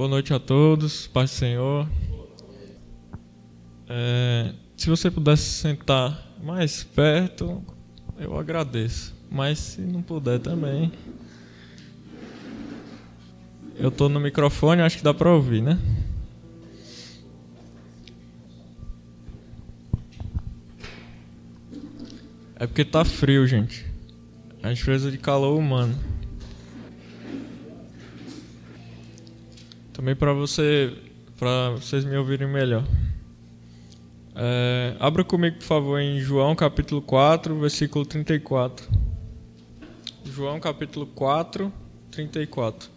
Boa noite a todos, paz do Senhor. É, se você pudesse sentar mais perto, eu agradeço. Mas se não puder também. Eu estou no microfone, acho que dá para ouvir, né? É porque tá frio, gente. A gente precisa de calor humano. Também para você, para vocês me ouvirem melhor. É, abra comigo, por favor, em João capítulo 4, versículo 34. João capítulo 4, 34.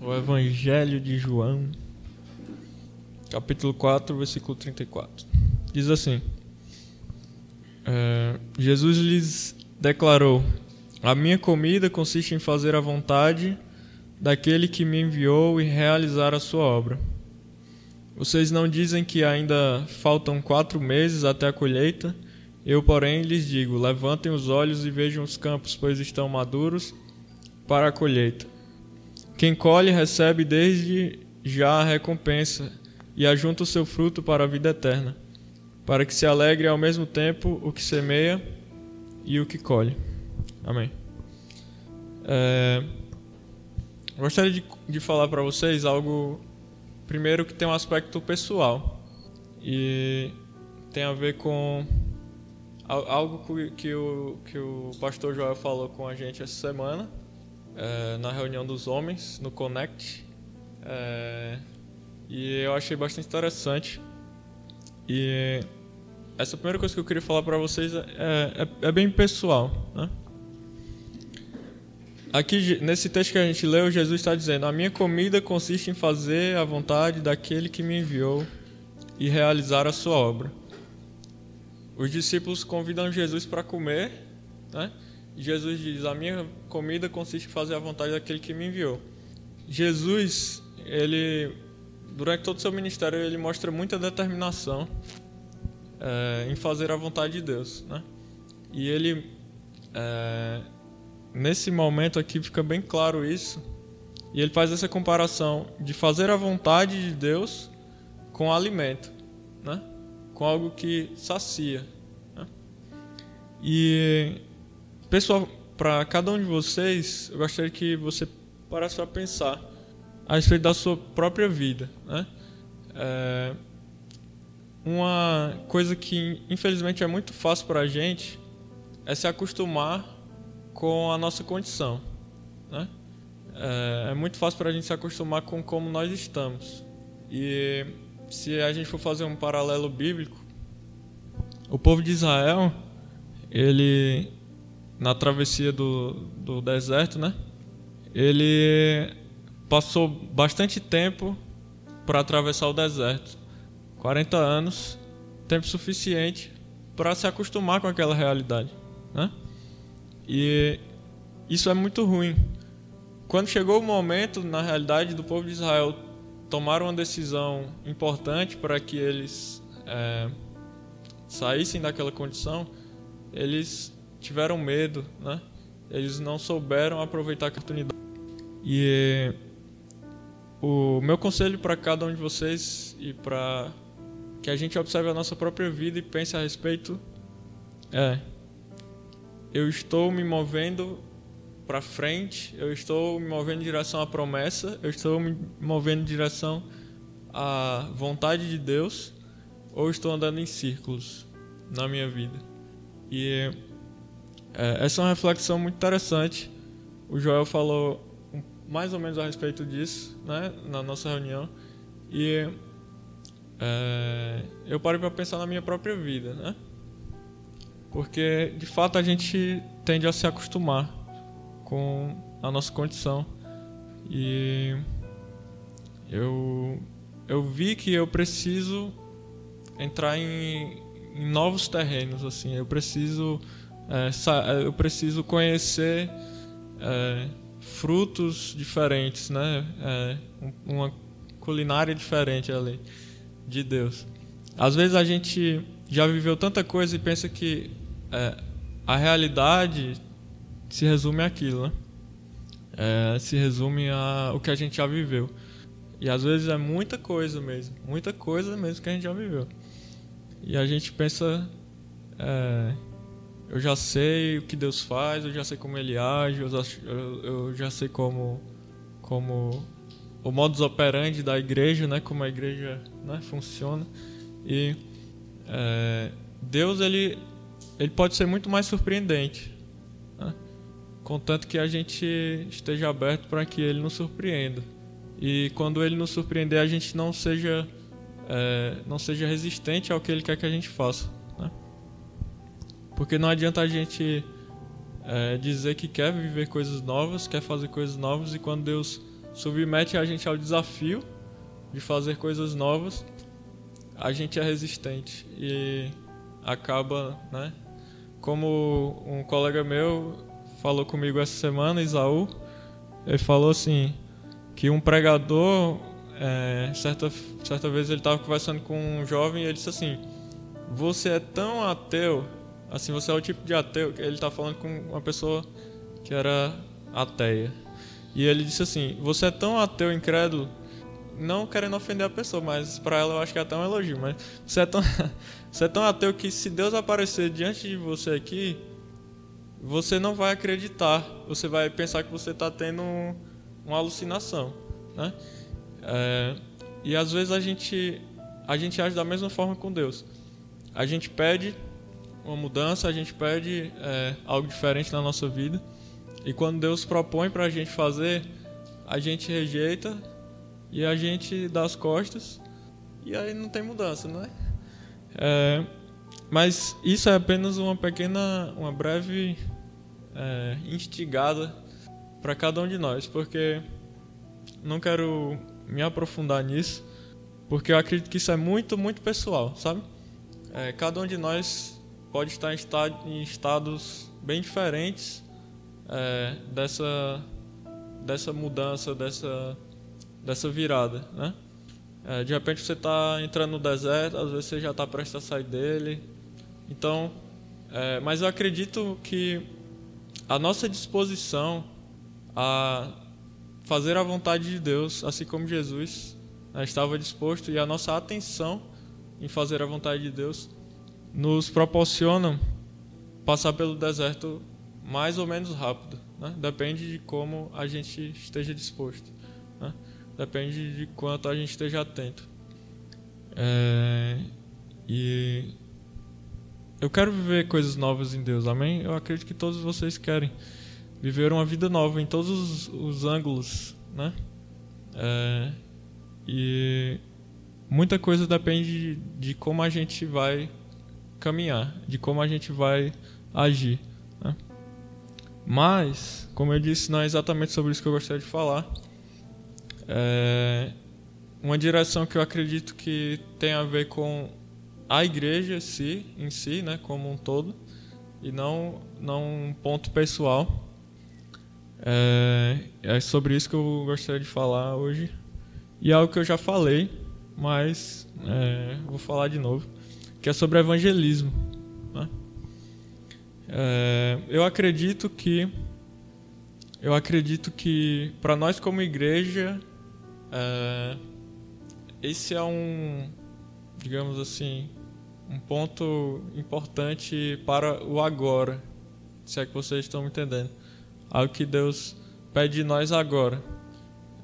O Evangelho de João, capítulo 4, versículo 34. Diz assim: é, Jesus lhes declarou: A minha comida consiste em fazer a vontade daquele que me enviou e realizar a sua obra. Vocês não dizem que ainda faltam quatro meses até a colheita? Eu, porém, lhes digo: levantem os olhos e vejam os campos, pois estão maduros para a colheita. Quem colhe recebe desde já a recompensa e ajunta o seu fruto para a vida eterna para que se alegre ao mesmo tempo o que semeia e o que colhe. Amém. É, gostaria de, de falar para vocês algo, primeiro, que tem um aspecto pessoal e tem a ver com algo que o, que o pastor Joel falou com a gente essa semana, é, na reunião dos homens, no Connect. É, e eu achei bastante interessante. E essa primeira coisa que eu queria falar para vocês é, é, é, bem pessoal. Né? Aqui, nesse texto que a gente leu, Jesus está dizendo: A minha comida consiste em fazer a vontade daquele que me enviou e realizar a sua obra. Os discípulos convidam Jesus para comer, né? Jesus diz: A minha comida consiste em fazer a vontade daquele que me enviou. Jesus, ele, durante todo o seu ministério, ele mostra muita determinação é, em fazer a vontade de Deus, né? E ele é, nesse momento aqui fica bem claro isso. E ele faz essa comparação de fazer a vontade de Deus com alimento, né? Com algo que sacia. Né? E pessoal, para cada um de vocês, eu gostaria que você parasse para pensar a respeito da sua própria vida, né? É, uma coisa que infelizmente é muito fácil para a gente é se acostumar com a nossa condição, né? É, é muito fácil para a gente se acostumar com como nós estamos. E se a gente for fazer um paralelo bíblico, o povo de Israel, ele na travessia do, do deserto, né? Ele passou bastante tempo para atravessar o deserto. 40 anos, tempo suficiente para se acostumar com aquela realidade, né? E isso é muito ruim. Quando chegou o momento, na realidade, do povo de Israel tomar uma decisão importante para que eles é, saíssem daquela condição, eles tiveram medo, né? Eles não souberam aproveitar a oportunidade. E o meu conselho para cada um de vocês e para que a gente observe a nossa própria vida e pense a respeito é eu estou me movendo para frente, eu estou me movendo em direção à promessa, eu estou me movendo em direção à vontade de Deus, ou estou andando em círculos na minha vida. E é, essa é uma reflexão muito interessante. O Joel falou mais ou menos a respeito disso, né, na nossa reunião. E é, eu parei para pensar na minha própria vida, né? Porque de fato a gente tende a se acostumar com a nossa condição e eu eu vi que eu preciso entrar em, em novos terrenos assim. Eu preciso é, eu preciso conhecer é, frutos diferentes, né? É, uma culinária diferente ali de Deus. Às vezes a gente já viveu tanta coisa e pensa que é, a realidade se resume àquilo, né? é, se resume a o que a gente já viveu. E às vezes é muita coisa mesmo, muita coisa mesmo que a gente já viveu. E a gente pensa, é, eu já sei o que Deus faz, eu já sei como Ele age, eu já, eu já sei como, como o modus operandi da igreja, né, como a igreja né, funciona. E é, Deus ele, ele pode ser muito mais surpreendente, né, contanto que a gente esteja aberto para que Ele nos surpreenda. E quando ele nos surpreender, a gente não seja, é, não seja resistente ao que ele quer que a gente faça. Né? Porque não adianta a gente é, dizer que quer viver coisas novas, quer fazer coisas novas, e quando Deus submete a gente ao desafio de fazer coisas novas, a gente é resistente e acaba, né? Como um colega meu falou comigo essa semana, Isaú, ele falou assim: que um pregador, é, certa, certa vez ele estava conversando com um jovem e ele disse assim: Você é tão ateu, assim, você é o tipo de ateu. Ele está falando com uma pessoa que era ateia. E ele disse assim: Você é tão ateu, incrédulo, não querendo ofender a pessoa, mas para ela eu acho que é até um elogio. Mas você é, tão, você é tão ateu que se Deus aparecer diante de você aqui, você não vai acreditar. Você vai pensar que você está tendo uma alucinação, né? É, e às vezes a gente a gente age da mesma forma com Deus. A gente pede uma mudança, a gente pede é, algo diferente na nossa vida. E quando Deus propõe para a gente fazer, a gente rejeita e a gente dá as costas e aí não tem mudança, né? É, mas isso é apenas uma pequena, uma breve é, instigada para cada um de nós, porque não quero me aprofundar nisso, porque eu acredito que isso é muito, muito pessoal, sabe? É, cada um de nós pode estar em estados bem diferentes é, dessa, dessa mudança, dessa, dessa virada, né? É, de repente você está entrando no deserto, às vezes você já está prestes a sair dele. Então, é, mas eu acredito que a nossa disposição a fazer a vontade de Deus, assim como Jesus né, estava disposto, e a nossa atenção em fazer a vontade de Deus nos proporciona passar pelo deserto mais ou menos rápido. Né? Depende de como a gente esteja disposto. Né? Depende de quanto a gente esteja atento. É... E eu quero viver coisas novas em Deus, amém? Eu acredito que todos vocês querem viver uma vida nova em todos os, os ângulos, né? É, e muita coisa depende de, de, como a gente vai caminhar, de como a gente vai agir. Né? Mas, como eu disse, não é exatamente sobre isso que eu gostaria de falar. É uma direção que eu acredito que tem a ver com a igreja em si, em si né, como um todo, e não, não um ponto pessoal. É, é sobre isso que eu gostaria de falar hoje. E é algo que eu já falei, mas é, vou falar de novo, que é sobre evangelismo. Né? É, eu acredito que eu acredito que para nós como igreja é, esse é um, digamos assim, um ponto importante para o agora, se é que vocês estão me entendendo ao que Deus pede de nós agora,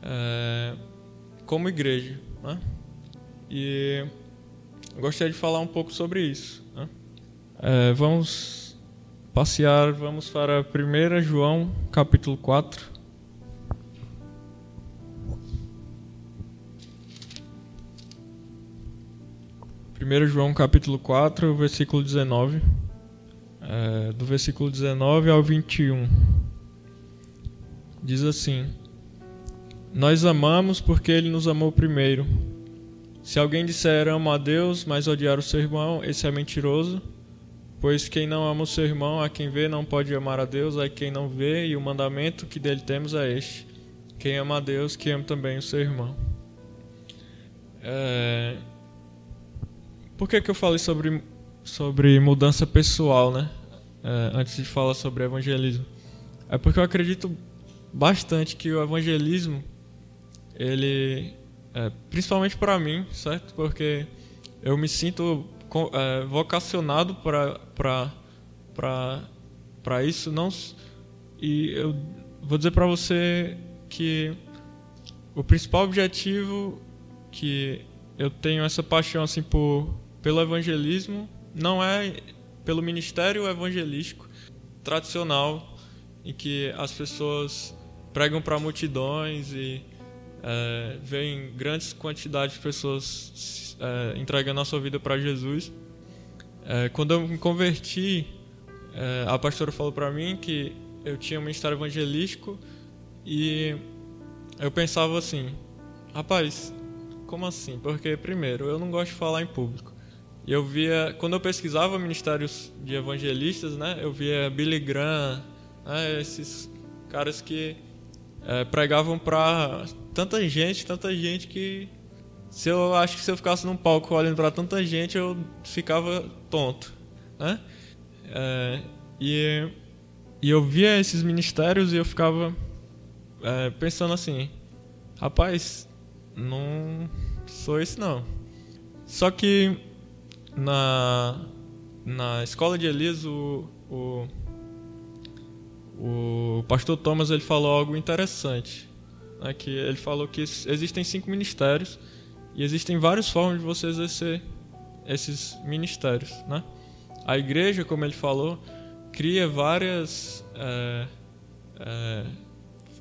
é, como igreja. Né? E gostaria de falar um pouco sobre isso. Né? É, vamos passear, vamos para 1 João, capítulo 4. 1 João capítulo 4, versículo 19. É, do versículo 19 ao 21 diz assim: Nós amamos porque ele nos amou primeiro. Se alguém disser amo a Deus, mas odiar o seu irmão, esse é mentiroso. Pois quem não ama o seu irmão, a quem vê, não pode amar a Deus, a quem não vê, e o mandamento que dele temos é este: quem ama a Deus, que ama também o seu irmão. É... Por que, que eu falei sobre, sobre mudança pessoal, né? É, antes de falar sobre evangelismo? É porque eu acredito bastante que o evangelismo, ele, é, principalmente para mim, certo? Porque eu me sinto é, vocacionado para isso, não e eu vou dizer para você que o principal objetivo que eu tenho essa paixão assim por pelo evangelismo não é pelo ministério evangelístico tradicional em que as pessoas pregam para multidões e é, veem grandes quantidades de pessoas é, entregando a sua vida para Jesus. É, quando eu me converti, é, a pastora falou para mim que eu tinha um ministério evangelístico e eu pensava assim, rapaz, como assim? Porque primeiro, eu não gosto de falar em público. E eu via, quando eu pesquisava ministérios de evangelistas, né, eu via Billy Graham, né, esses caras que é, pregavam para tanta gente, tanta gente que se eu acho que se eu ficasse num palco olhando para tanta gente, eu ficava tonto, né? É, e, e eu via esses ministérios e eu ficava é, pensando assim, rapaz, não sou esse não. Só que na, na escola de Elias, o, o, o pastor Thomas ele falou algo interessante. Né, que ele falou que existem cinco ministérios e existem várias formas de você exercer esses ministérios. Né? A igreja, como ele falou, cria várias. É, é,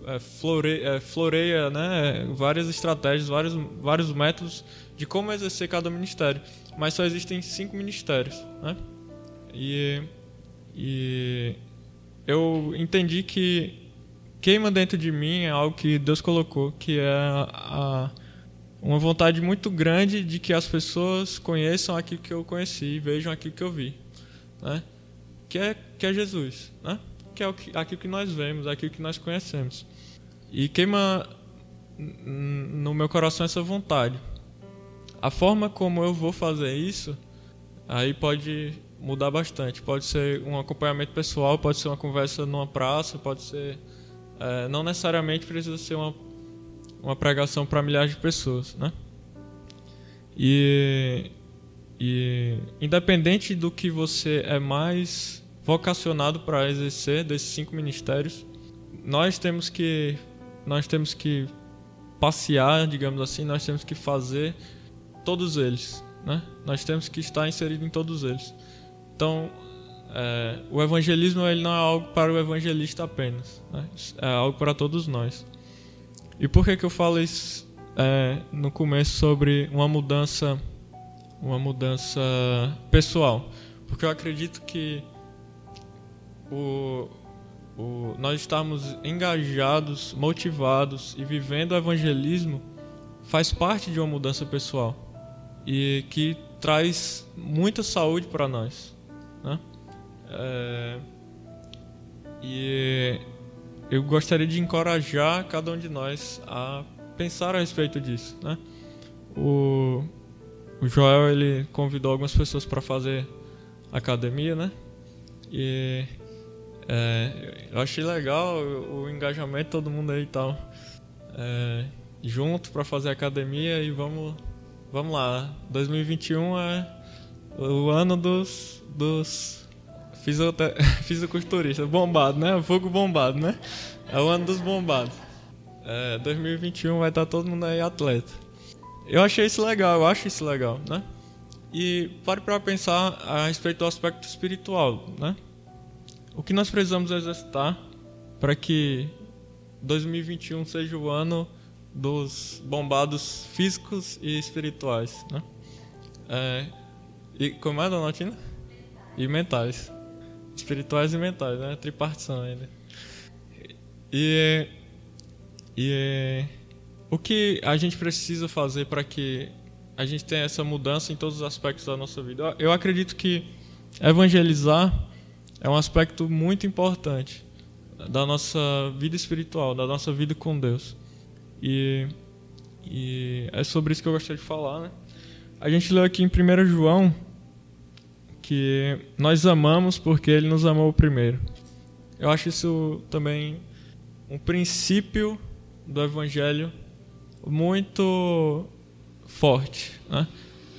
é, floreia, é, floreia né, várias estratégias, vários, vários métodos de como exercer cada ministério. Mas só existem cinco ministérios. Né? E, e eu entendi que queima dentro de mim é algo que Deus colocou, que é a, uma vontade muito grande de que as pessoas conheçam aquilo que eu conheci, vejam aquilo que eu vi. Né? Que, é, que é Jesus. Né? Que é o que, aquilo que nós vemos, aquilo que nós conhecemos. E queima no meu coração essa vontade. A forma como eu vou fazer isso, aí pode mudar bastante. Pode ser um acompanhamento pessoal, pode ser uma conversa numa praça, pode ser. É, não necessariamente precisa ser uma, uma pregação para milhares de pessoas, né? E, e independente do que você é mais vocacionado para exercer desses cinco ministérios, nós temos que nós temos que passear, digamos assim, nós temos que fazer todos eles, né? Nós temos que estar inserido em todos eles. Então, é, o evangelismo ele não é algo para o evangelista apenas, né? é algo para todos nós. E por que que eu falo isso é, no começo sobre uma mudança, uma mudança pessoal? Porque eu acredito que o o, nós estarmos engajados, motivados e vivendo o evangelismo faz parte de uma mudança pessoal e que traz muita saúde para nós. Né? É, e eu gostaria de encorajar cada um de nós a pensar a respeito disso. Né? O, o Joel ele convidou algumas pessoas para fazer academia, né? E é, eu achei legal o, o, engajamento todo mundo aí tal. É, junto para fazer academia e vamos, vamos lá. 2021 é o ano dos, dos fisiculturistas, bombado, né? Fogo bombado, né? É o ano dos bombados. É, 2021 vai estar todo mundo aí atleta. Eu achei isso legal, eu acho isso legal, né? E pare para pensar a respeito do aspecto espiritual, né? O que nós precisamos exercitar para que 2021 seja o ano dos bombados físicos e espirituais, né? É, e como é, dona Tina? E mentais. Espirituais e mentais, né? Tripartição ainda. E, e o que a gente precisa fazer para que a gente tenha essa mudança em todos os aspectos da nossa vida? Eu acredito que evangelizar é um aspecto muito importante da nossa vida espiritual, da nossa vida com Deus. E, e é sobre isso que eu gostaria de falar. Né? A gente leu aqui em 1 João que nós amamos porque ele nos amou primeiro. Eu acho isso também um princípio do Evangelho muito forte, né?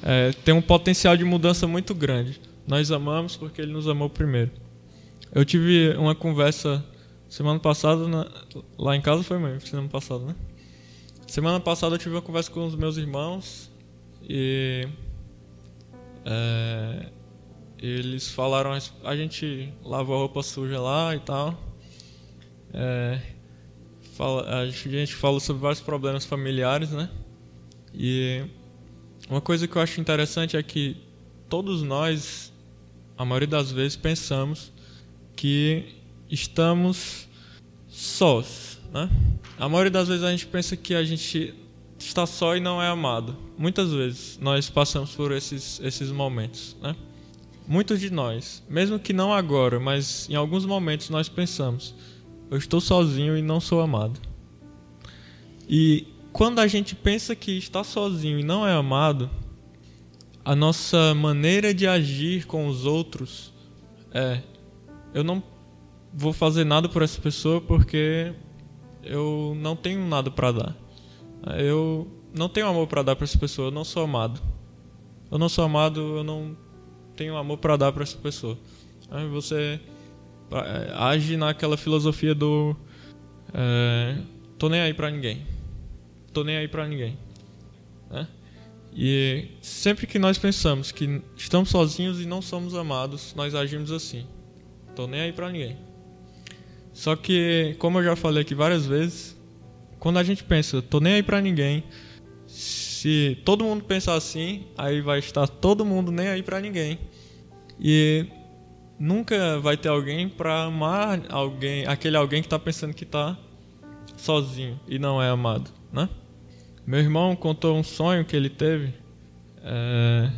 É, tem um potencial de mudança muito grande. Nós amamos porque Ele nos amou primeiro. Eu tive uma conversa semana passada, na, lá em casa foi mesmo, semana passada, né? Semana passada eu tive uma conversa com os meus irmãos e é, eles falaram a gente lavou a roupa suja lá e tal. É, fala, a gente falou sobre vários problemas familiares, né? E uma coisa que eu acho interessante é que todos nós, a maioria das vezes, pensamos que estamos sós, né? A maioria das vezes a gente pensa que a gente está só e não é amado. Muitas vezes nós passamos por esses, esses momentos, né? Muitos de nós, mesmo que não agora, mas em alguns momentos nós pensamos: eu estou sozinho e não sou amado. E quando a gente pensa que está sozinho e não é amado, a nossa maneira de agir com os outros é: eu não vou fazer nada por essa pessoa porque eu não tenho nada para dar. Eu não tenho amor para dar para essa pessoa, eu não sou amado. Eu não sou amado, eu não tenho amor para dar para essa pessoa. Aí você é, age naquela filosofia do é, tô nem aí para ninguém. Tô nem aí para ninguém. Né? E sempre que nós pensamos que estamos sozinhos e não somos amados, nós agimos assim. Tô nem aí para ninguém. Só que, como eu já falei aqui várias vezes, quando a gente pensa, tô nem aí para ninguém, se todo mundo pensar assim, aí vai estar todo mundo nem aí para ninguém. E nunca vai ter alguém para amar alguém, aquele alguém que está pensando que está sozinho e não é amado, né? Meu irmão contou um sonho que ele teve é,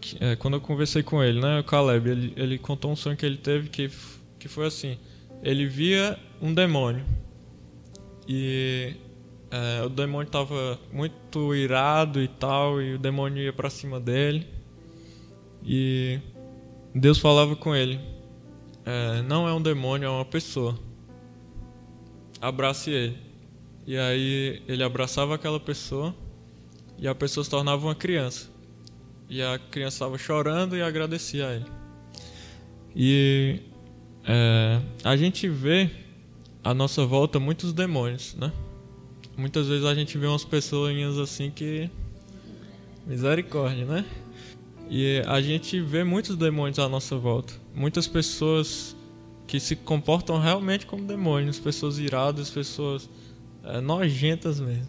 que, é, quando eu conversei com ele, né, o Caleb, ele, ele contou um sonho que ele teve que que foi assim, ele via um demônio e é, o demônio estava muito irado e tal, e o demônio ia para cima dele. E Deus falava com ele: é, Não é um demônio, é uma pessoa. Abrace ele. E aí ele abraçava aquela pessoa e a pessoa se tornava uma criança. E a criança estava chorando e agradecia a ele. E é, a gente vê à nossa volta muitos demônios, né? Muitas vezes a gente vê umas pessoas assim que. Misericórdia, né? E a gente vê muitos demônios à nossa volta. Muitas pessoas que se comportam realmente como demônios, pessoas iradas, pessoas é, nojentas mesmo.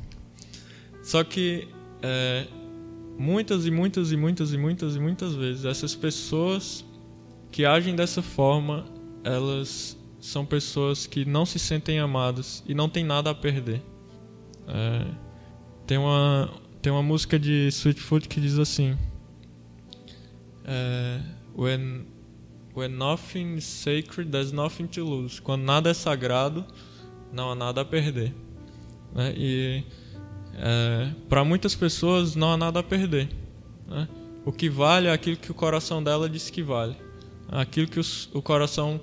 Só que é, muitas e muitas e muitas e muitas e muitas vezes essas pessoas que agem dessa forma, elas são pessoas que não se sentem amadas e não têm nada a perder. É, tem, uma, tem uma música de Sweetfoot que diz assim: é, when, when nothing is sacred, there's nothing to lose. Quando nada é sagrado, não há nada a perder. Né? E é, para muitas pessoas não há nada a perder. Né? O que vale é aquilo que o coração dela diz que vale. Aquilo que os, o coração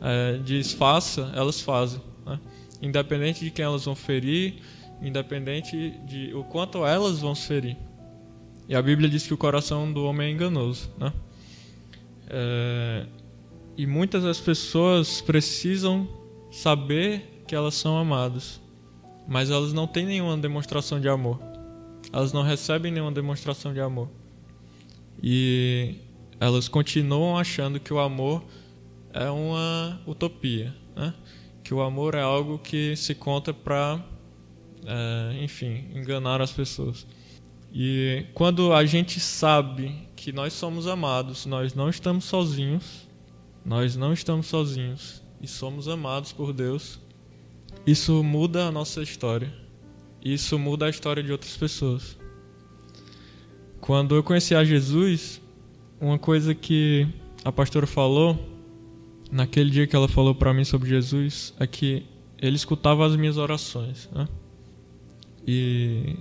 é, diz faça, elas fazem. Né? Independente de quem elas vão ferir, independente de o quanto elas vão ferir. E a Bíblia diz que o coração do homem é enganoso. Né? É, e muitas das pessoas precisam saber que elas são amadas, mas elas não têm nenhuma demonstração de amor. Elas não recebem nenhuma demonstração de amor. E elas continuam achando que o amor é uma utopia, né? que o amor é algo que se conta para, é, enfim, enganar as pessoas. E quando a gente sabe que nós somos amados, nós não estamos sozinhos, nós não estamos sozinhos e somos amados por Deus, isso muda a nossa história. Isso muda a história de outras pessoas. Quando eu conheci a Jesus, uma coisa que a pastora falou naquele dia que ela falou para mim sobre Jesus é que ele escutava as minhas orações, né? E,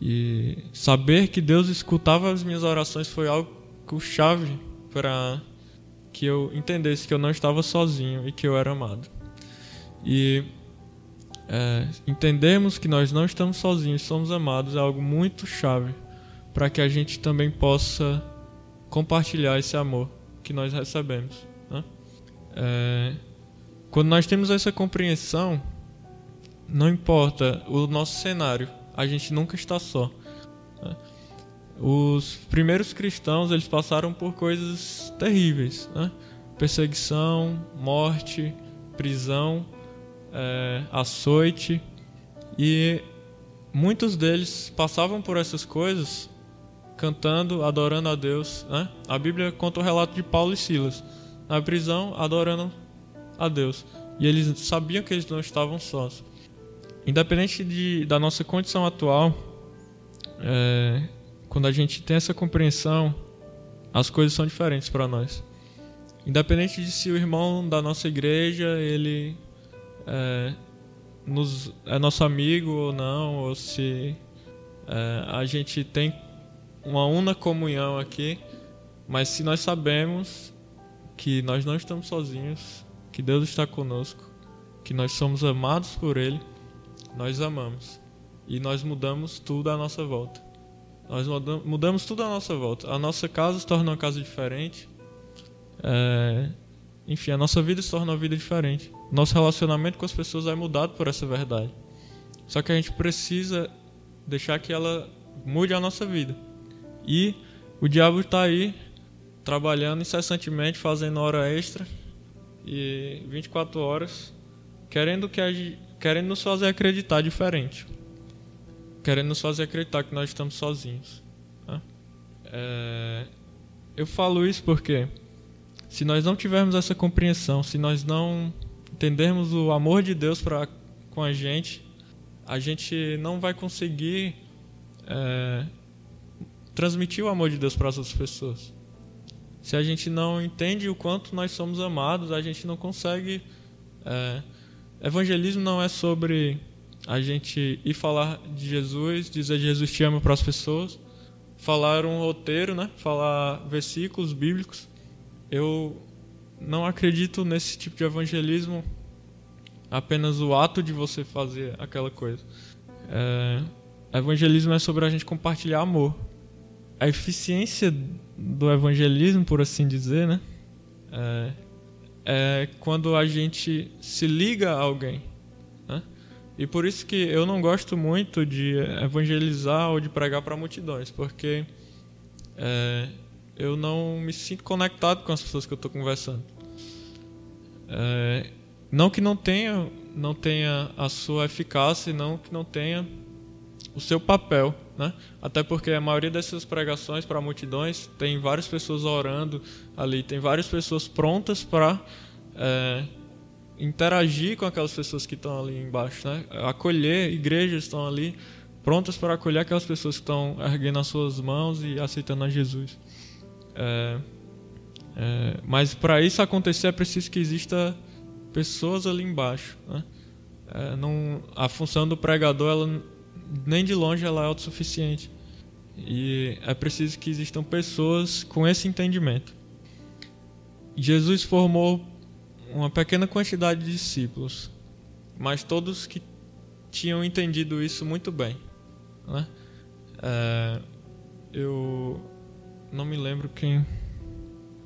e saber que Deus escutava as minhas orações foi algo chave para que eu entendesse que eu não estava sozinho e que eu era amado. E é, entendermos que nós não estamos sozinhos, somos amados, é algo muito chave para que a gente também possa compartilhar esse amor que nós recebemos. É, quando nós temos essa compreensão, não importa o nosso cenário, a gente nunca está só. Né? Os primeiros cristãos eles passaram por coisas terríveis, né? perseguição, morte, prisão, é, açoite e muitos deles passavam por essas coisas cantando, adorando a Deus. Né? A Bíblia conta o relato de Paulo e Silas na prisão, adorando a Deus. E eles sabiam que eles não estavam sós. Independente de, da nossa condição atual, é, quando a gente tem essa compreensão, as coisas são diferentes para nós. Independente de se o irmão da nossa igreja ele é, nos, é nosso amigo ou não, ou se é, a gente tem uma una comunhão aqui, mas se nós sabemos que nós não estamos sozinhos, que Deus está conosco, que nós somos amados por Ele, nós amamos e nós mudamos tudo à nossa volta. Nós mudamos tudo à nossa volta. A nossa casa se torna uma casa diferente. É... Enfim, a nossa vida se torna uma vida diferente. Nosso relacionamento com as pessoas é mudado por essa verdade. Só que a gente precisa deixar que ela mude a nossa vida. E o diabo está aí trabalhando incessantemente, fazendo hora extra e 24 horas, querendo que querendo nos fazer acreditar diferente, querendo nos fazer acreditar que nós estamos sozinhos. Né? É, eu falo isso porque se nós não tivermos essa compreensão, se nós não entendermos o amor de Deus para com a gente, a gente não vai conseguir é, transmitir o amor de Deus para as outras pessoas. Se a gente não entende o quanto nós somos amados, a gente não consegue. É, evangelismo não é sobre a gente ir falar de Jesus, dizer Jesus te ama para as pessoas, falar um roteiro, né? falar versículos bíblicos. Eu não acredito nesse tipo de evangelismo, apenas o ato de você fazer aquela coisa. É, evangelismo é sobre a gente compartilhar amor a eficiência do evangelismo, por assim dizer, né? É, é quando a gente se liga a alguém. Né? E por isso que eu não gosto muito de evangelizar ou de pregar para multidões, porque é, eu não me sinto conectado com as pessoas que eu estou conversando. É, não que não tenha, não tenha a sua eficácia, não que não tenha o seu papel, né? Até porque a maioria dessas pregações para multidões tem várias pessoas orando ali, tem várias pessoas prontas para é, interagir com aquelas pessoas que estão ali embaixo, né? Acolher, igrejas estão ali prontas para acolher aquelas pessoas que estão erguendo as suas mãos e aceitando a Jesus. É, é, mas para isso acontecer é preciso que exista pessoas ali embaixo, né? É, não, a função do pregador ela nem de longe ela é autossuficiente. E é preciso que existam pessoas com esse entendimento. Jesus formou uma pequena quantidade de discípulos, mas todos que tinham entendido isso muito bem. Né? É, eu não me lembro quem.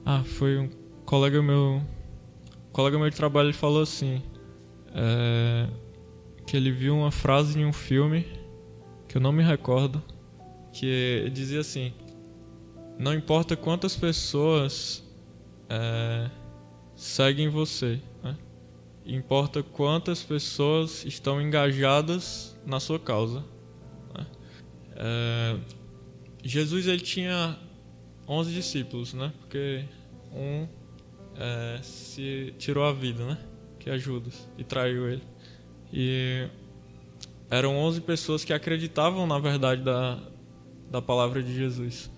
Ah, foi um colega meu. Um colega meu de trabalho ele falou assim: é, que ele viu uma frase em um filme que eu não me recordo, que dizia assim: Não importa quantas pessoas é, seguem você, né? importa quantas pessoas estão engajadas na sua causa. Né? É, Jesus ele tinha 11 discípulos, né? Porque um é, se tirou a vida, né? Que é Judas e traiu ele. E eram 11 pessoas que acreditavam na verdade da, da palavra de Jesus.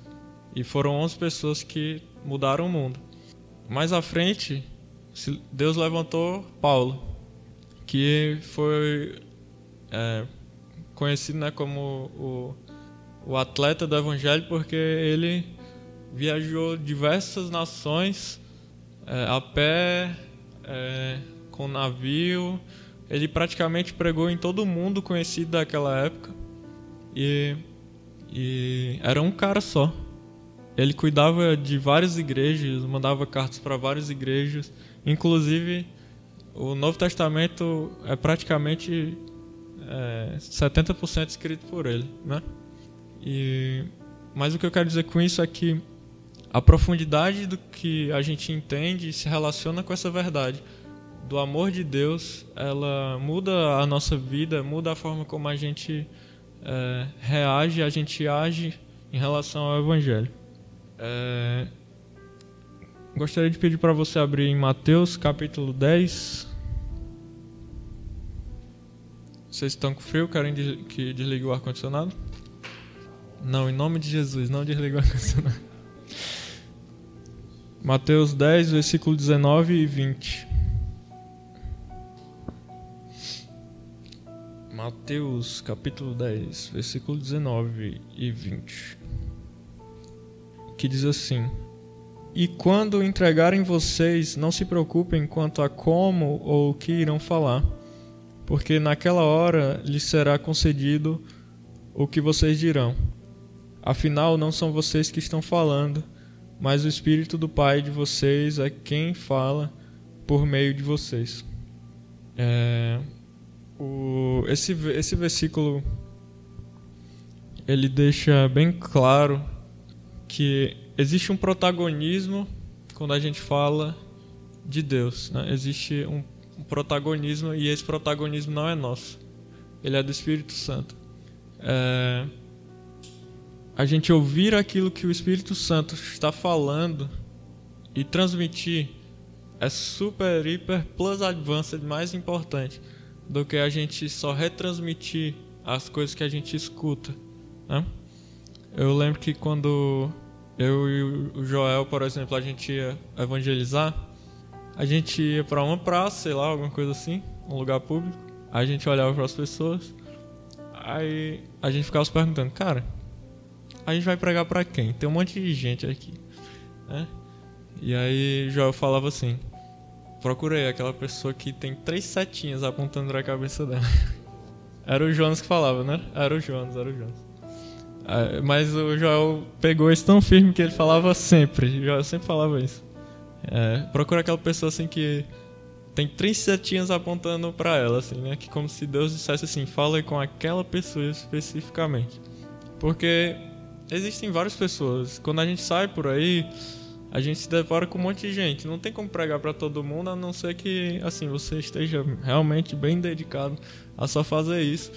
E foram 11 pessoas que mudaram o mundo. Mais à frente, Deus levantou Paulo, que foi é, conhecido né, como o, o atleta do evangelho, porque ele viajou diversas nações é, a pé, é, com navio, ele praticamente pregou em todo mundo conhecido daquela época. E, e era um cara só. Ele cuidava de várias igrejas, mandava cartas para várias igrejas, inclusive o Novo Testamento é praticamente é, 70% escrito por ele, né? E mas o que eu quero dizer com isso é que a profundidade do que a gente entende se relaciona com essa verdade do amor de Deus, ela muda a nossa vida, muda a forma como a gente é, reage, a gente age em relação ao Evangelho. É, gostaria de pedir para você abrir em Mateus capítulo 10. Vocês estão com frio? Querem que desligue o ar-condicionado? Não, em nome de Jesus, não desligue o ar-condicionado. Mateus 10, versículo 19 e 20. Mateus capítulo 10, versículo 19 e 20. Que diz assim: E quando entregarem vocês, não se preocupem quanto a como ou o que irão falar, porque naquela hora lhes será concedido o que vocês dirão. Afinal, não são vocês que estão falando, mas o Espírito do Pai de vocês é quem fala por meio de vocês. É o, esse, esse versículo ele deixa bem claro que existe um protagonismo quando a gente fala de Deus. Né? Existe um, um protagonismo e esse protagonismo não é nosso, ele é do Espírito Santo. É, a gente ouvir aquilo que o Espírito Santo está falando e transmitir é super, hiper, plus advanced, mais importante do que a gente só retransmitir as coisas que a gente escuta. Né? Eu lembro que quando eu e o Joel, por exemplo, a gente ia evangelizar, a gente ia para uma praça, sei lá, alguma coisa assim, um lugar público, a gente olhava para as pessoas, aí a gente ficava se perguntando, cara, a gente vai pregar para quem? Tem um monte de gente aqui, né? E aí Joel falava assim, procurei aquela pessoa que tem três setinhas apontando na cabeça dela. Era o Jonas que falava, né? Era o Jonas, era o Jonas. Ah, mas o Joel pegou isso tão firme que ele falava sempre. O Joel sempre falava isso. É, procura aquela pessoa assim que tem três setinhas apontando para ela, assim, né? Que como se Deus dissesse assim, fala com aquela pessoa especificamente. Porque existem várias pessoas. Quando a gente sai por aí, a gente se depara com um monte de gente. Não tem como pregar para todo mundo, a não ser que assim você esteja realmente bem dedicado a só fazer isso.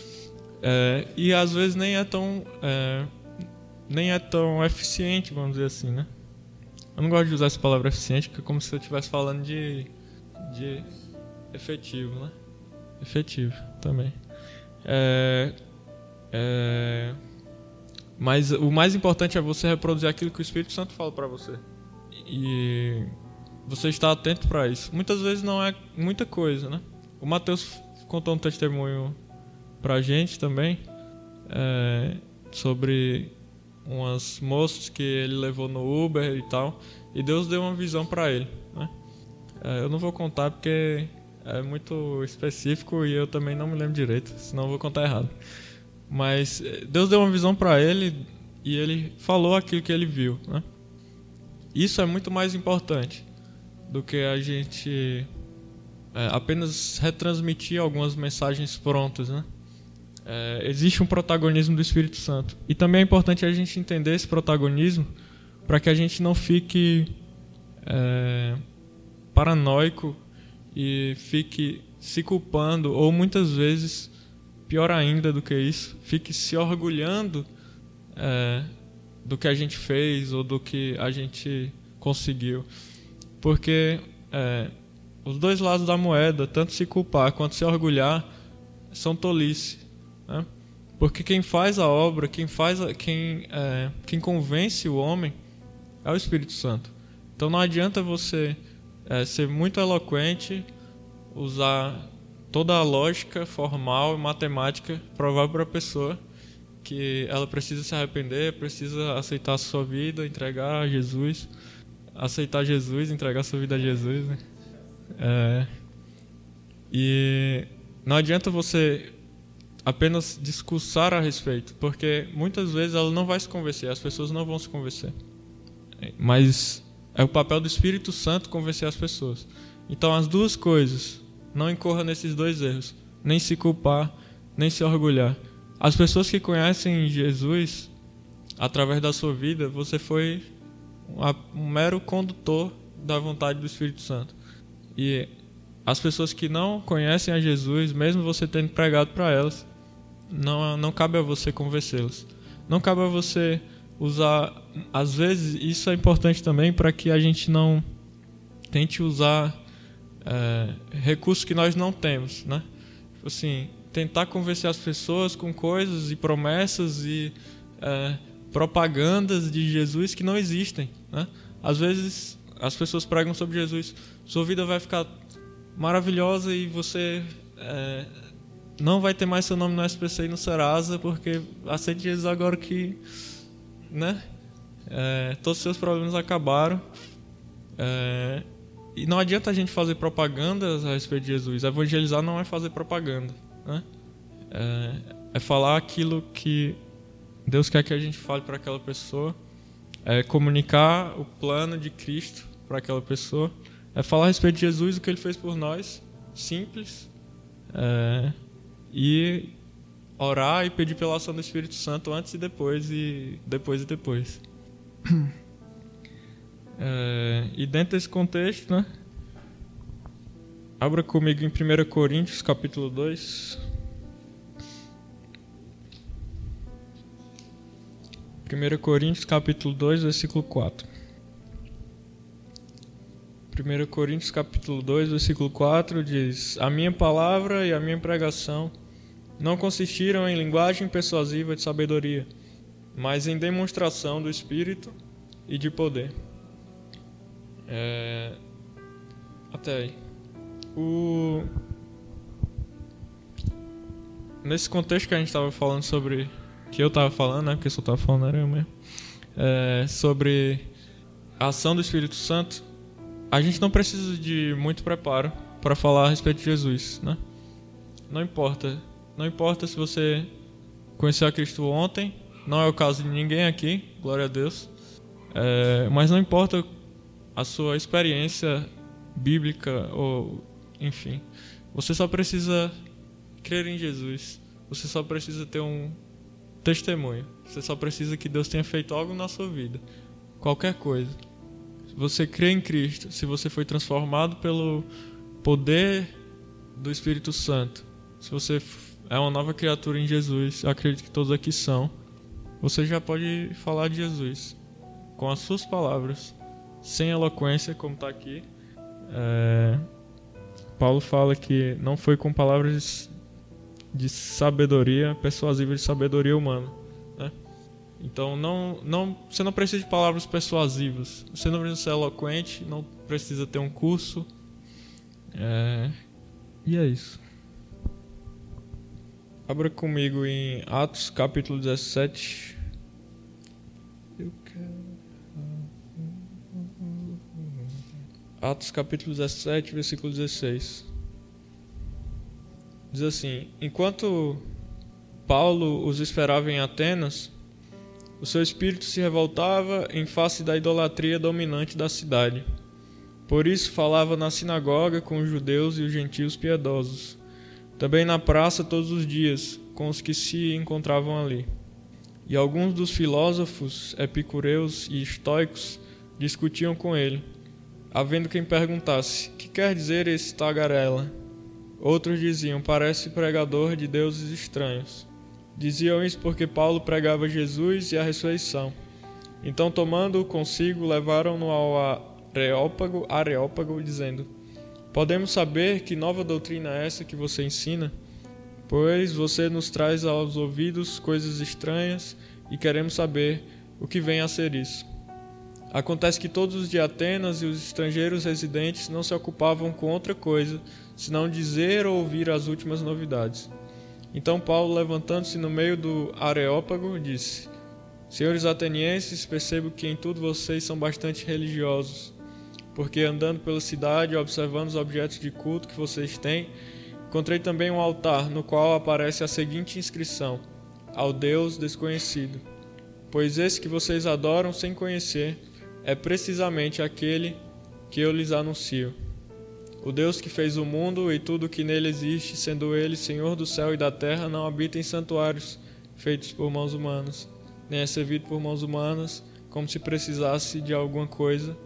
É, e às vezes nem é tão é, nem é tão eficiente, vamos dizer assim, né? Eu não gosto de usar essa palavra eficiente, porque é como se eu estivesse falando de, de efetivo, né? Efetivo também. É, é, mas o mais importante é você reproduzir aquilo que o Espírito Santo fala para você e você está atento para isso. Muitas vezes não é muita coisa, né? O Matheus contou um testemunho pra gente também é, sobre umas moças que ele levou no Uber e tal, e Deus deu uma visão para ele, né? É, eu não vou contar porque é muito específico e eu também não me lembro direito, senão eu vou contar errado. Mas é, Deus deu uma visão para ele e ele falou aquilo que ele viu, né? Isso é muito mais importante do que a gente é, apenas retransmitir algumas mensagens prontas, né? É, existe um protagonismo do Espírito Santo. E também é importante a gente entender esse protagonismo para que a gente não fique é, paranoico e fique se culpando, ou muitas vezes, pior ainda do que isso, fique se orgulhando é, do que a gente fez ou do que a gente conseguiu. Porque é, os dois lados da moeda, tanto se culpar quanto se orgulhar, são tolice. Né? Porque quem faz a obra, quem, faz a, quem, é, quem convence o homem é o Espírito Santo. Então não adianta você é, ser muito eloquente, usar toda a lógica formal e matemática, provar para a pessoa que ela precisa se arrepender, precisa aceitar a sua vida, entregar a Jesus, aceitar Jesus, entregar a sua vida a Jesus, né? É, e não adianta você apenas discursar a respeito, porque muitas vezes ela não vai se convencer, as pessoas não vão se convencer. Mas é o papel do Espírito Santo convencer as pessoas. Então, as duas coisas, não incorra nesses dois erros, nem se culpar, nem se orgulhar. As pessoas que conhecem Jesus, através da sua vida, você foi um mero condutor da vontade do Espírito Santo. E as pessoas que não conhecem a Jesus, mesmo você tendo pregado para elas, não, não cabe a você convencê-las. Não cabe a você usar. Às vezes, isso é importante também para que a gente não tente usar é, recursos que nós não temos, né? Tipo assim, tentar convencer as pessoas com coisas e promessas e é, propagandas de Jesus que não existem, né? Às vezes as pessoas pregam sobre Jesus, sua vida vai ficar maravilhosa e você é, não vai ter mais seu nome no SPC e no Serasa, porque aceite Jesus agora que, né? É, todos os seus problemas acabaram. É, e não adianta a gente fazer propagandas a respeito de Jesus. Evangelizar não é fazer propaganda, né? É, é falar aquilo que Deus quer que a gente fale para aquela pessoa. É comunicar o plano de Cristo para aquela pessoa. É falar a respeito de Jesus, o que ele fez por nós. Simples. É, e orar e pedir pela ação do Espírito Santo antes e depois e depois e depois. É, e dentro desse contexto, né? Abra comigo em 1 Coríntios, capítulo 2. 1 Coríntios, capítulo 2, versículo 4. 1 Coríntios, capítulo 2, versículo 4 diz: A minha palavra e a minha pregação não consistiram em linguagem persuasiva de sabedoria, mas em demonstração do Espírito e de poder. É... Até aí. O... Nesse contexto que a gente estava falando sobre. Que eu estava falando, né? Porque só estava falando era eu mesmo. É... Sobre a ação do Espírito Santo. A gente não precisa de muito preparo para falar a respeito de Jesus, né? Não importa não importa se você conheceu a Cristo ontem, não é o caso de ninguém aqui, glória a Deus. É, mas não importa a sua experiência bíblica ou enfim, você só precisa crer em Jesus. Você só precisa ter um testemunho. Você só precisa que Deus tenha feito algo na sua vida, qualquer coisa. Se você crê em Cristo, se você foi transformado pelo poder do Espírito Santo, se você é uma nova criatura em Jesus, acredito que todos aqui são. Você já pode falar de Jesus com as suas palavras, sem eloquência, como está aqui. É... Paulo fala que não foi com palavras de sabedoria, persuasivas de sabedoria humana. Né? Então não, não, você não precisa de palavras persuasivas. Você não precisa ser eloquente, não precisa ter um curso. É... E é isso. Abra comigo em Atos capítulo 17. Atos capítulo 17, versículo 16. Diz assim: Enquanto Paulo os esperava em Atenas, o seu espírito se revoltava em face da idolatria dominante da cidade. Por isso falava na sinagoga com os judeus e os gentios piedosos também na praça todos os dias, com os que se encontravam ali. E alguns dos filósofos epicureus e estoicos discutiam com ele, havendo quem perguntasse: Que quer dizer esse tagarela? Outros diziam: Parece pregador de deuses estranhos. Diziam isso porque Paulo pregava Jesus e a ressurreição. Então, tomando-o consigo, levaram-no ao Areópago, Areópago dizendo: Podemos saber que nova doutrina é essa que você ensina? Pois você nos traz aos ouvidos coisas estranhas e queremos saber o que vem a ser isso. Acontece que todos os de Atenas e os estrangeiros residentes não se ocupavam com outra coisa senão dizer ou ouvir as últimas novidades. Então Paulo, levantando-se no meio do Areópago, disse: Senhores atenienses, percebo que em tudo vocês são bastante religiosos porque andando pela cidade, observando os objetos de culto que vocês têm, Encontrei também um altar no qual aparece a seguinte inscrição: Ao Deus desconhecido. Pois esse que vocês adoram sem conhecer é precisamente aquele que eu lhes anuncio. O Deus que fez o mundo e tudo que nele existe, sendo ele Senhor do céu e da terra, não habita em santuários feitos por mãos humanas, nem é servido por mãos humanas, como se precisasse de alguma coisa,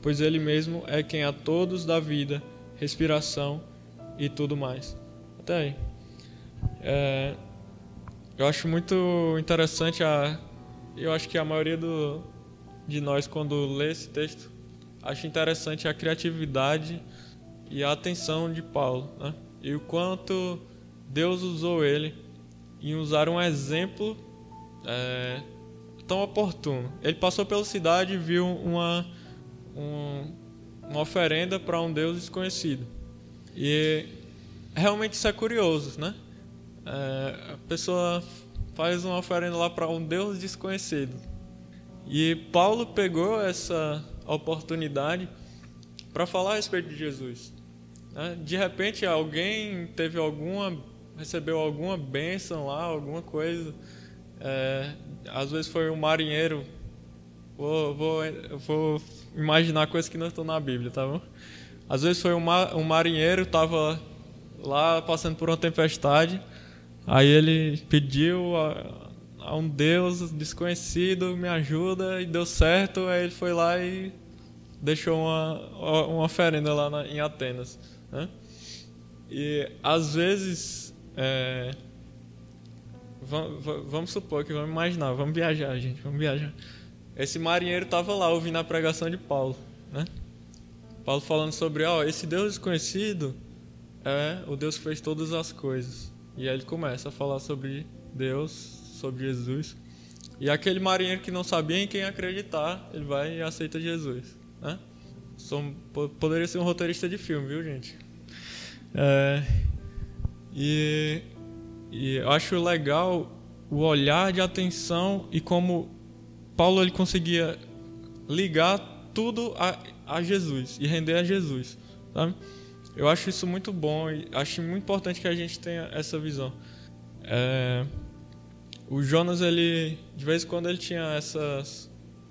pois ele mesmo é quem a todos dá vida, respiração e tudo mais. Até aí. É, eu acho muito interessante a. Eu acho que a maioria do, de nós, quando lê esse texto, acha interessante a criatividade e a atenção de Paulo, né? E o quanto Deus usou ele em usar um exemplo é, tão oportuno. Ele passou pela cidade e viu uma, um, uma oferenda para um Deus desconhecido. E realmente isso é curioso, né? É, a pessoa faz uma oferenda lá para um Deus desconhecido. E Paulo pegou essa oportunidade para falar a respeito de Jesus. Né? De repente alguém teve alguma, recebeu alguma bênção lá, alguma coisa. É, às vezes foi um marinheiro. Vou, vou, vou imaginar coisas que não estão na Bíblia, tá bom? Às vezes foi um, um marinheiro, estava lá passando por uma tempestade, aí ele pediu a um Deus desconhecido me ajuda e deu certo, aí ele foi lá e deixou uma, uma oferenda lá na, em Atenas. Né? E às vezes, é, vamos, supor que vamos imaginar, vamos viajar, gente, vamos viajar. Esse marinheiro estava lá ouvindo a pregação de Paulo, né? Paulo falando sobre, ó, esse Deus desconhecido é o Deus que fez todas as coisas. E aí ele começa a falar sobre Deus, sobre Jesus. E aquele marinheiro que não sabia em quem acreditar, ele vai e aceita Jesus, né? Som, poderia ser um roteirista de filme, viu, gente? É, e, e eu acho legal o olhar de atenção e como Paulo ele conseguia ligar tudo a, a Jesus e render a Jesus, sabe? Eu acho isso muito bom e acho muito importante que a gente tenha essa visão. É, o Jonas, ele de vez em quando ele tinha essas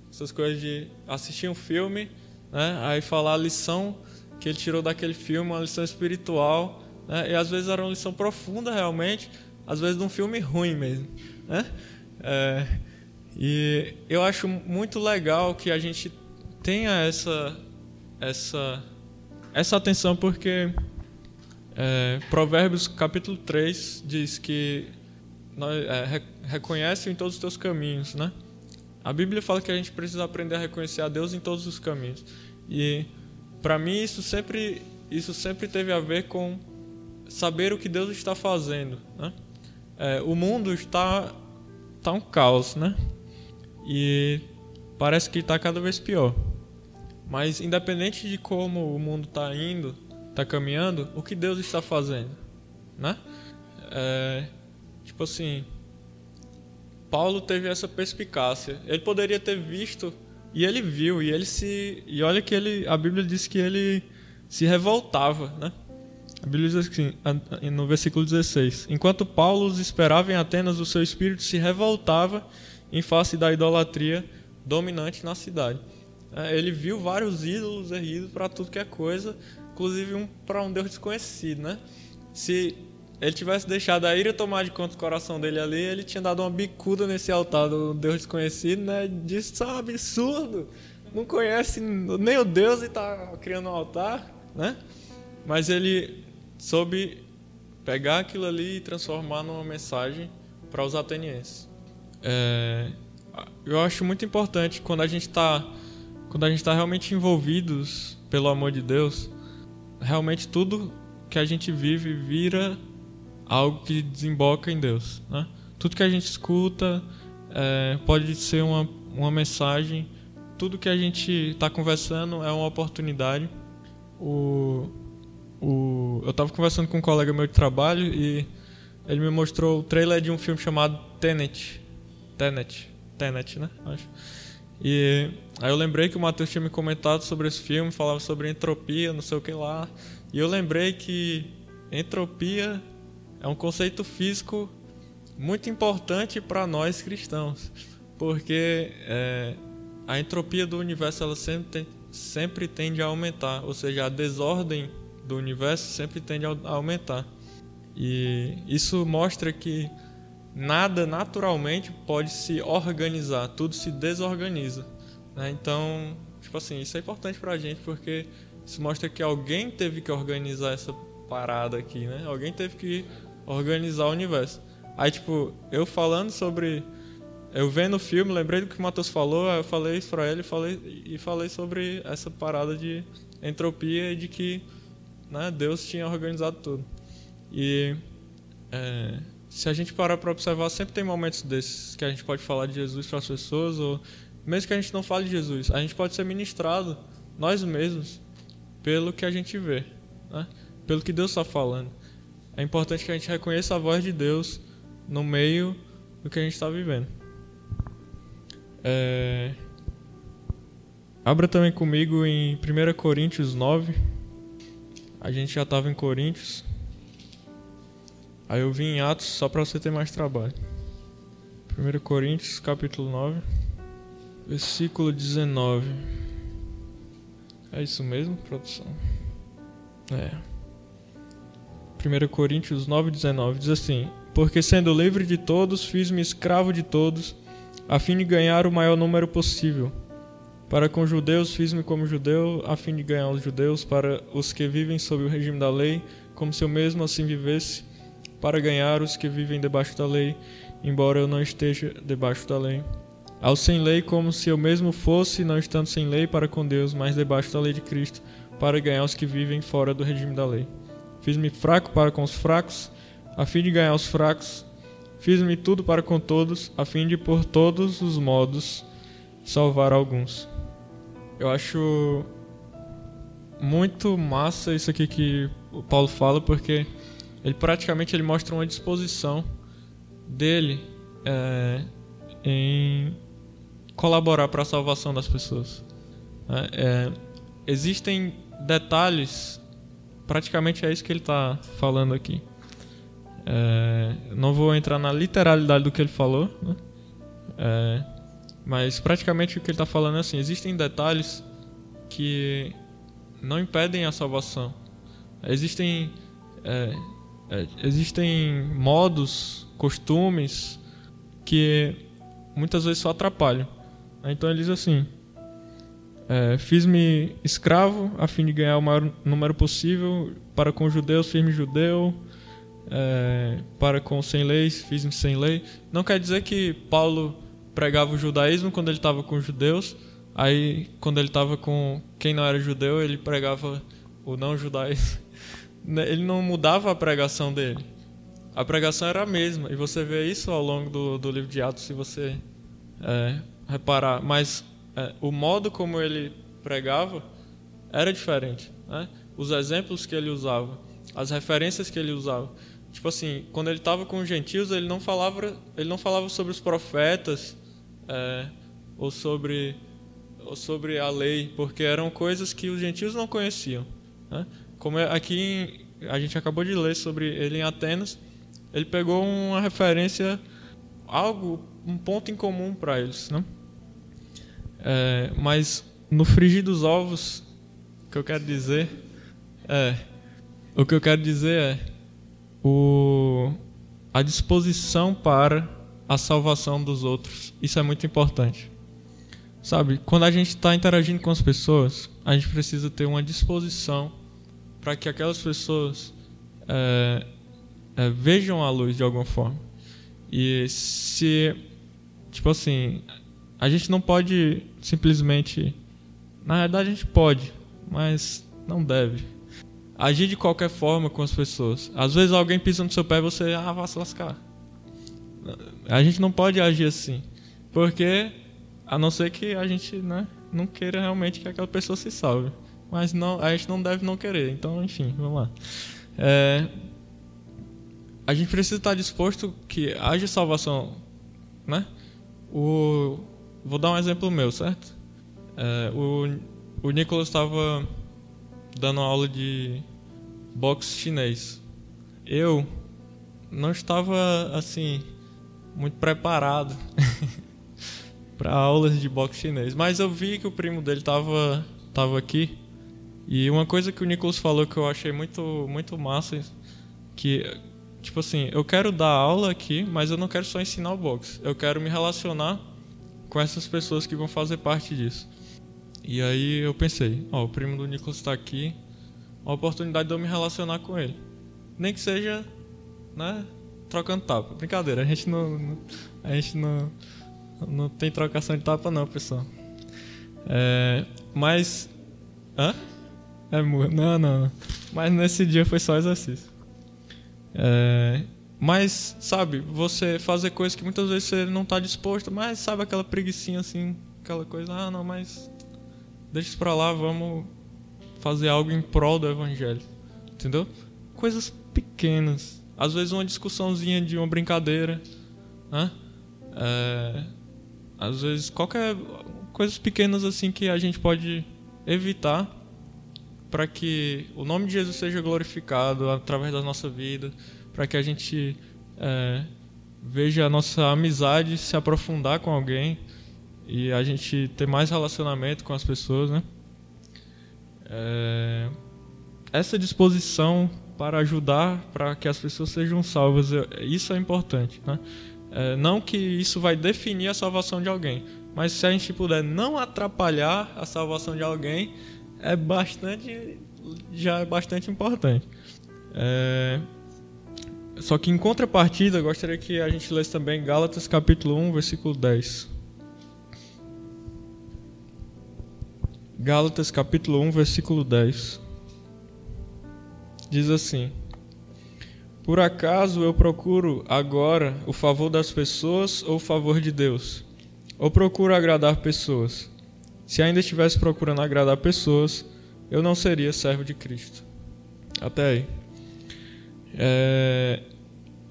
essas coisas de assistir um filme, né? Aí falar a lição que ele tirou daquele filme, uma lição espiritual, né? E às vezes era uma lição profunda realmente, às vezes de um filme ruim mesmo, né? É, e eu acho muito legal que a gente tenha essa essa essa atenção porque é, Provérbios capítulo 3 diz que é, reconhece em todos os teus caminhos, né? A Bíblia fala que a gente precisa aprender a reconhecer a Deus em todos os caminhos. E para mim isso sempre isso sempre teve a ver com saber o que Deus está fazendo, né? É, o mundo está tá um caos, né? E parece que está cada vez pior. Mas independente de como o mundo está indo, está caminhando, o que Deus está fazendo, né? É, tipo assim, Paulo teve essa perspicácia. Ele poderia ter visto e ele viu e ele se e olha que ele a Bíblia diz que ele se revoltava, né? A Bíblia diz assim, no versículo 16: Enquanto Paulo os esperava em Atenas, o seu espírito se revoltava em face da idolatria dominante na cidade. É, ele viu vários ídolos erguidos para tudo que é coisa, inclusive um para um Deus desconhecido, né? Se ele tivesse deixado a ira tomar de conta do coração dele ali, ele tinha dado uma bicuda nesse altar do Deus desconhecido, né? Disse, isso é um absurdo. Não conhece nem o Deus e está criando um altar, né? Mas ele soube pegar aquilo ali e transformar numa mensagem para os atenienses. É, eu acho muito importante quando a gente está quando a gente está realmente envolvidos pelo amor de Deus, realmente tudo que a gente vive vira algo que desemboca em Deus. Né? Tudo que a gente escuta é, pode ser uma, uma mensagem, tudo que a gente está conversando é uma oportunidade. O, o, eu estava conversando com um colega meu de trabalho e ele me mostrou o trailer de um filme chamado Tenet. Tenet. Tenet, né? Acho. E aí eu lembrei que o Matheus tinha me comentado sobre esse filme, falava sobre entropia, não sei o que lá. E eu lembrei que entropia é um conceito físico muito importante para nós cristãos, porque é, a entropia do universo ela sempre, tem, sempre tende a aumentar, ou seja, a desordem do universo sempre tende a aumentar. E isso mostra que nada naturalmente pode se organizar, tudo se desorganiza. Né? Então, tipo assim, isso é importante para a gente porque isso mostra que alguém teve que organizar essa parada aqui, né? Alguém teve que organizar o universo. Aí, tipo, eu falando sobre. Eu vendo o filme, lembrei do que o Matheus falou, eu falei isso pra ele falei, e falei sobre essa parada de entropia e de que né, Deus tinha organizado tudo. E é, se a gente parar para observar, sempre tem momentos desses que a gente pode falar de Jesus para as pessoas, ou mesmo que a gente não fale de Jesus, a gente pode ser ministrado nós mesmos pelo que a gente vê, né? pelo que Deus está falando. É importante que a gente reconheça a voz de Deus no meio do que a gente está vivendo. É... Abra também comigo em 1 Coríntios 9. A gente já estava em Coríntios. Aí eu vim em Atos só para você ter mais trabalho. 1 Coríntios, capítulo 9, versículo 19. É isso mesmo, produção? É. 1 Coríntios 9, 19 diz assim: Porque sendo livre de todos, fiz-me escravo de todos, a fim de ganhar o maior número possível. Para com judeus, fiz-me como judeu, a fim de ganhar os judeus, para os que vivem sob o regime da lei, como se eu mesmo assim vivesse para ganhar os que vivem debaixo da lei, embora eu não esteja debaixo da lei. Ao sem lei, como se eu mesmo fosse, não estando sem lei para com Deus, mas debaixo da lei de Cristo, para ganhar os que vivem fora do regime da lei. Fiz-me fraco para com os fracos, a fim de ganhar os fracos. Fiz-me tudo para com todos, a fim de por todos os modos salvar alguns. Eu acho muito massa isso aqui que o Paulo fala, porque ele praticamente ele mostra uma disposição dele é, em colaborar para a salvação das pessoas. É, é, existem detalhes, praticamente é isso que ele está falando aqui. É, não vou entrar na literalidade do que ele falou, né? É, mas praticamente o que ele está falando é assim: existem detalhes que não impedem a salvação. Existem é, é, existem modos, costumes que muitas vezes só atrapalham. Então ele diz assim: é, Fiz-me escravo a fim de ganhar o maior número possível. Para com judeus, fiz-me judeu. É, para com sem leis, fiz-me sem lei. Não quer dizer que Paulo pregava o judaísmo quando ele estava com judeus. Aí, quando ele estava com quem não era judeu, ele pregava o não judaísmo. Né, ele não mudava a pregação dele. A pregação era a mesma. E você vê isso ao longo do, do livro de Atos, se você é, reparar. Mas é, o modo como ele pregava era diferente. Né? Os exemplos que ele usava, as referências que ele usava. Tipo assim, quando ele estava com os gentios, ele não falava, ele não falava sobre os profetas é, ou sobre ou sobre a lei, porque eram coisas que os gentios não conheciam. Né? Como é, aqui a gente acabou de ler sobre ele em Atenas, ele pegou uma referência, algo, um ponto em comum para eles, né? É, mas no frigir dos ovos, o que eu quero dizer é, o que eu quero dizer é o, a disposição para a salvação dos outros. Isso é muito importante. Sabe, quando a gente está interagindo com as pessoas, a gente precisa ter uma disposição para que aquelas pessoas é, é, vejam a luz de alguma forma. E se, tipo assim, a gente não pode simplesmente. Na verdade, a gente pode, mas não deve. Agir de qualquer forma com as pessoas. Às vezes alguém pisa no seu pé e você, ah, vai se lascar. A gente não pode agir assim. Porque, a não ser que a gente né, não queira realmente que aquela pessoa se salve mas não, a gente não deve não querer. Então, enfim, vamos lá. É, a gente precisa estar disposto que haja salvação, né? O, vou dar um exemplo meu, certo? É, o, o Nicolas estava dando aula de boxe chinês. eu não estava assim muito preparado para aulas de boxe chinês, mas eu vi que o primo dele estava tava aqui e uma coisa que o Nicolas falou que eu achei muito muito massa que tipo assim, eu quero dar aula aqui, mas eu não quero só ensinar o boxe. Eu quero me relacionar com essas pessoas que vão fazer parte disso. E aí eu pensei, ó, o primo do Nicolas está aqui, uma oportunidade de eu me relacionar com ele. Nem que seja, né, trocando tapa. Brincadeira, a gente não, não a gente não não tem trocação de tapa não, pessoal. É, mas hã? É, não, não. Mas nesse dia foi só exercício. É, mas, sabe, você fazer coisas que muitas vezes você não está disposto, mas sabe aquela preguiçinha assim, aquela coisa, ah, não, mas deixa isso pra lá, vamos fazer algo em prol do evangelho. Entendeu? Coisas pequenas. Às vezes uma discussãozinha de uma brincadeira, né? É, às vezes qualquer coisas pequenas assim que a gente pode evitar para que o nome de Jesus seja glorificado através da nossa vida, para que a gente é, veja a nossa amizade se aprofundar com alguém e a gente ter mais relacionamento com as pessoas, né? É, essa disposição para ajudar para que as pessoas sejam salvas, isso é importante, né? É, não que isso vai definir a salvação de alguém, mas se a gente puder não atrapalhar a salvação de alguém, é bastante já é bastante importante. É, só que em contrapartida, gostaria que a gente lesse também Gálatas capítulo 1, versículo 10. Gálatas capítulo 1, versículo 10. Diz assim: Por acaso eu procuro agora o favor das pessoas ou o favor de Deus? Ou procuro agradar pessoas? Se ainda estivesse procurando agradar pessoas, eu não seria servo de Cristo. Até aí. É,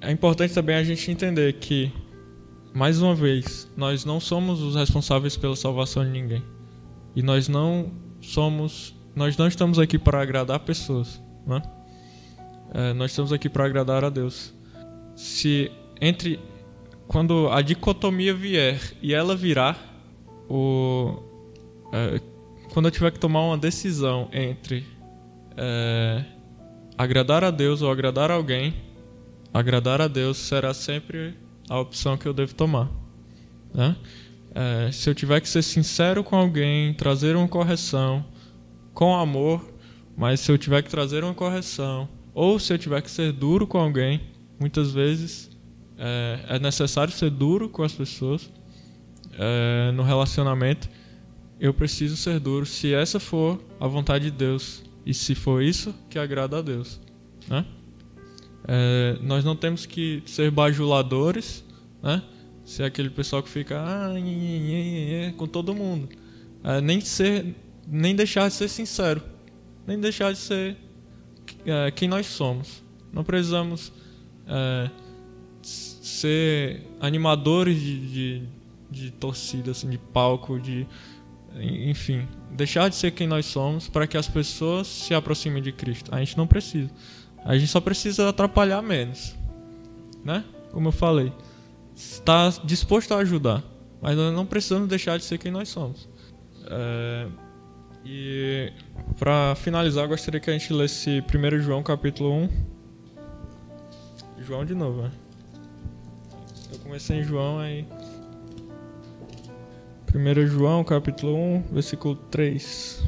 é importante também a gente entender que, mais uma vez, nós não somos os responsáveis pela salvação de ninguém. E nós não somos. Nós não estamos aqui para agradar pessoas. Né? É, nós estamos aqui para agradar a Deus. Se entre. Quando a dicotomia vier e ela virá, o é, quando eu tiver que tomar uma decisão entre é, agradar a Deus ou agradar alguém, agradar a Deus será sempre a opção que eu devo tomar. Né? É, se eu tiver que ser sincero com alguém, trazer uma correção com amor, mas se eu tiver que trazer uma correção, ou se eu tiver que ser duro com alguém, muitas vezes é, é necessário ser duro com as pessoas é, no relacionamento eu preciso ser duro se essa for a vontade de Deus e se for isso que agrada a Deus. Né? É, nós não temos que ser bajuladores, né? ser aquele pessoal que fica ah, nhê, nhê, nhê, com todo mundo. É, nem, ser, nem deixar de ser sincero, nem deixar de ser é, quem nós somos. Não precisamos é, ser animadores de, de, de torcida, assim, de palco, de enfim, deixar de ser quem nós somos para que as pessoas se aproximem de Cristo. A gente não precisa. A gente só precisa atrapalhar menos, né? Como eu falei, está disposto a ajudar, mas nós não precisamos deixar de ser quem nós somos. É... E para finalizar, gostaria que a gente lesse 1 João capítulo 1. João de novo, né? Eu comecei em João aí. 1 João capítulo 1, versículo 3.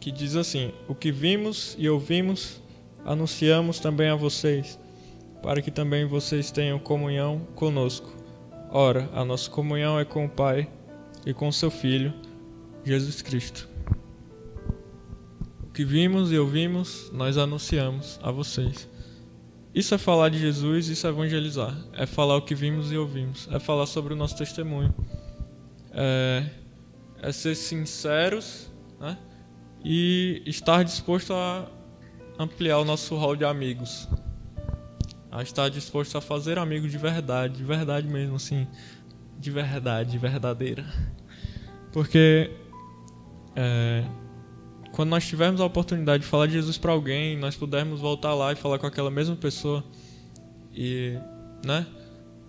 Que diz assim: O que vimos e ouvimos, anunciamos também a vocês, para que também vocês tenham comunhão conosco. Ora, a nossa comunhão é com o Pai e com seu Filho, Jesus Cristo. O que vimos e ouvimos, nós anunciamos a vocês isso é falar de Jesus, isso é evangelizar. É falar o que vimos e ouvimos. É falar sobre o nosso testemunho. É, é ser sinceros né? e estar disposto a ampliar o nosso rol de amigos. A estar disposto a fazer amigos de verdade, de verdade mesmo, assim. De verdade, verdadeira. Porque é, quando nós tivermos a oportunidade de falar de Jesus para alguém, nós pudermos voltar lá e falar com aquela mesma pessoa e, né,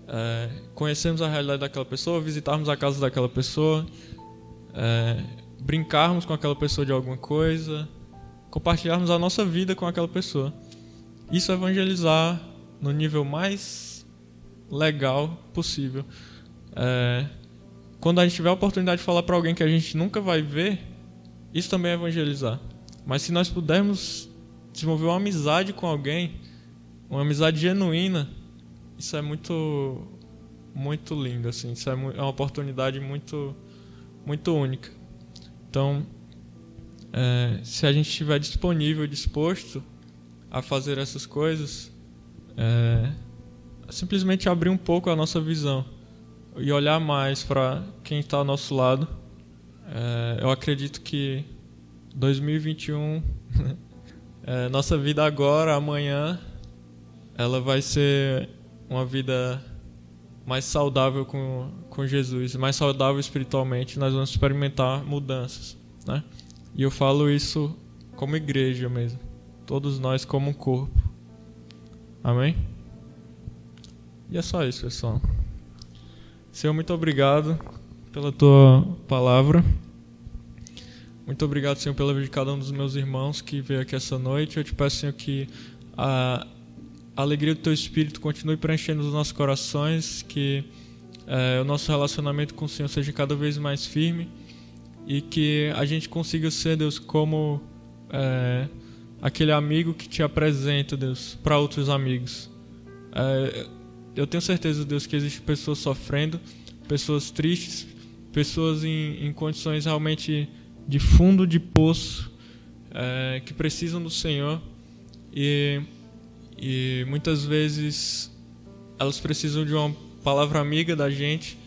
é, conhecermos a realidade daquela pessoa, visitarmos a casa daquela pessoa, é, brincarmos com aquela pessoa de alguma coisa, compartilharmos a nossa vida com aquela pessoa. Isso é evangelizar no nível mais legal possível. É, quando a gente tiver a oportunidade de falar para alguém que a gente nunca vai ver, isso também é evangelizar. Mas se nós pudermos desenvolver uma amizade com alguém, uma amizade genuína, isso é muito muito lindo assim, isso é, é uma oportunidade muito muito única. Então, é, se a gente estiver disponível, disposto a fazer essas coisas, é, simplesmente abrir um pouco a nossa visão e olhar mais para quem está ao nosso lado. É, eu acredito que 2021, é, nossa vida agora, amanhã, ela vai ser uma vida mais saudável com, com Jesus, mais saudável espiritualmente. Nós vamos experimentar mudanças, né? E eu falo isso como igreja mesmo, todos nós como um corpo. Amém? E é só isso, pessoal. Senhor, muito obrigado pela tua palavra. Muito obrigado, Senhor, pela vida de cada um dos meus irmãos que veio aqui essa noite. Eu te peço, Senhor, que a alegria do teu espírito continue preenchendo os nossos corações, que é, o nosso relacionamento com o Senhor seja cada vez mais firme e que a gente consiga ser, Deus, como é, aquele amigo que te apresenta, Deus, para outros amigos. É, eu tenho certeza, Deus, que existem pessoas sofrendo, pessoas tristes, pessoas em, em condições realmente de fundo de poço, é, que precisam do Senhor e, e muitas vezes elas precisam de uma palavra amiga da gente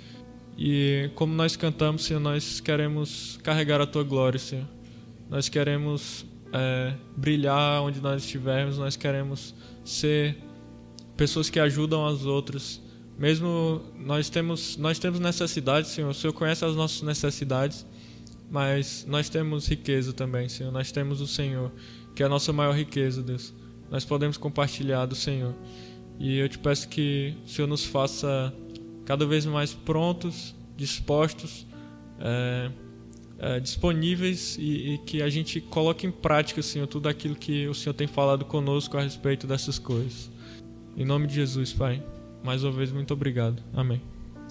e como nós cantamos, Senhor, nós queremos carregar a Tua glória, Senhor. Nós queremos é, brilhar onde nós estivermos, nós queremos ser pessoas que ajudam as outras. Mesmo nós temos nós temos necessidades, Senhor. O Senhor conhece as nossas necessidades, mas nós temos riqueza também, Senhor. Nós temos o Senhor, que é a nossa maior riqueza, Deus. Nós podemos compartilhar do Senhor. E eu te peço que o Senhor nos faça cada vez mais prontos, dispostos, é, é, disponíveis e, e, que a gente coloque em prática, Senhor, tudo aquilo que o Senhor tem falado conosco a respeito dessas coisas. Em nome de Jesus, Pai. Mais uma vez, muito obrigado. Amém.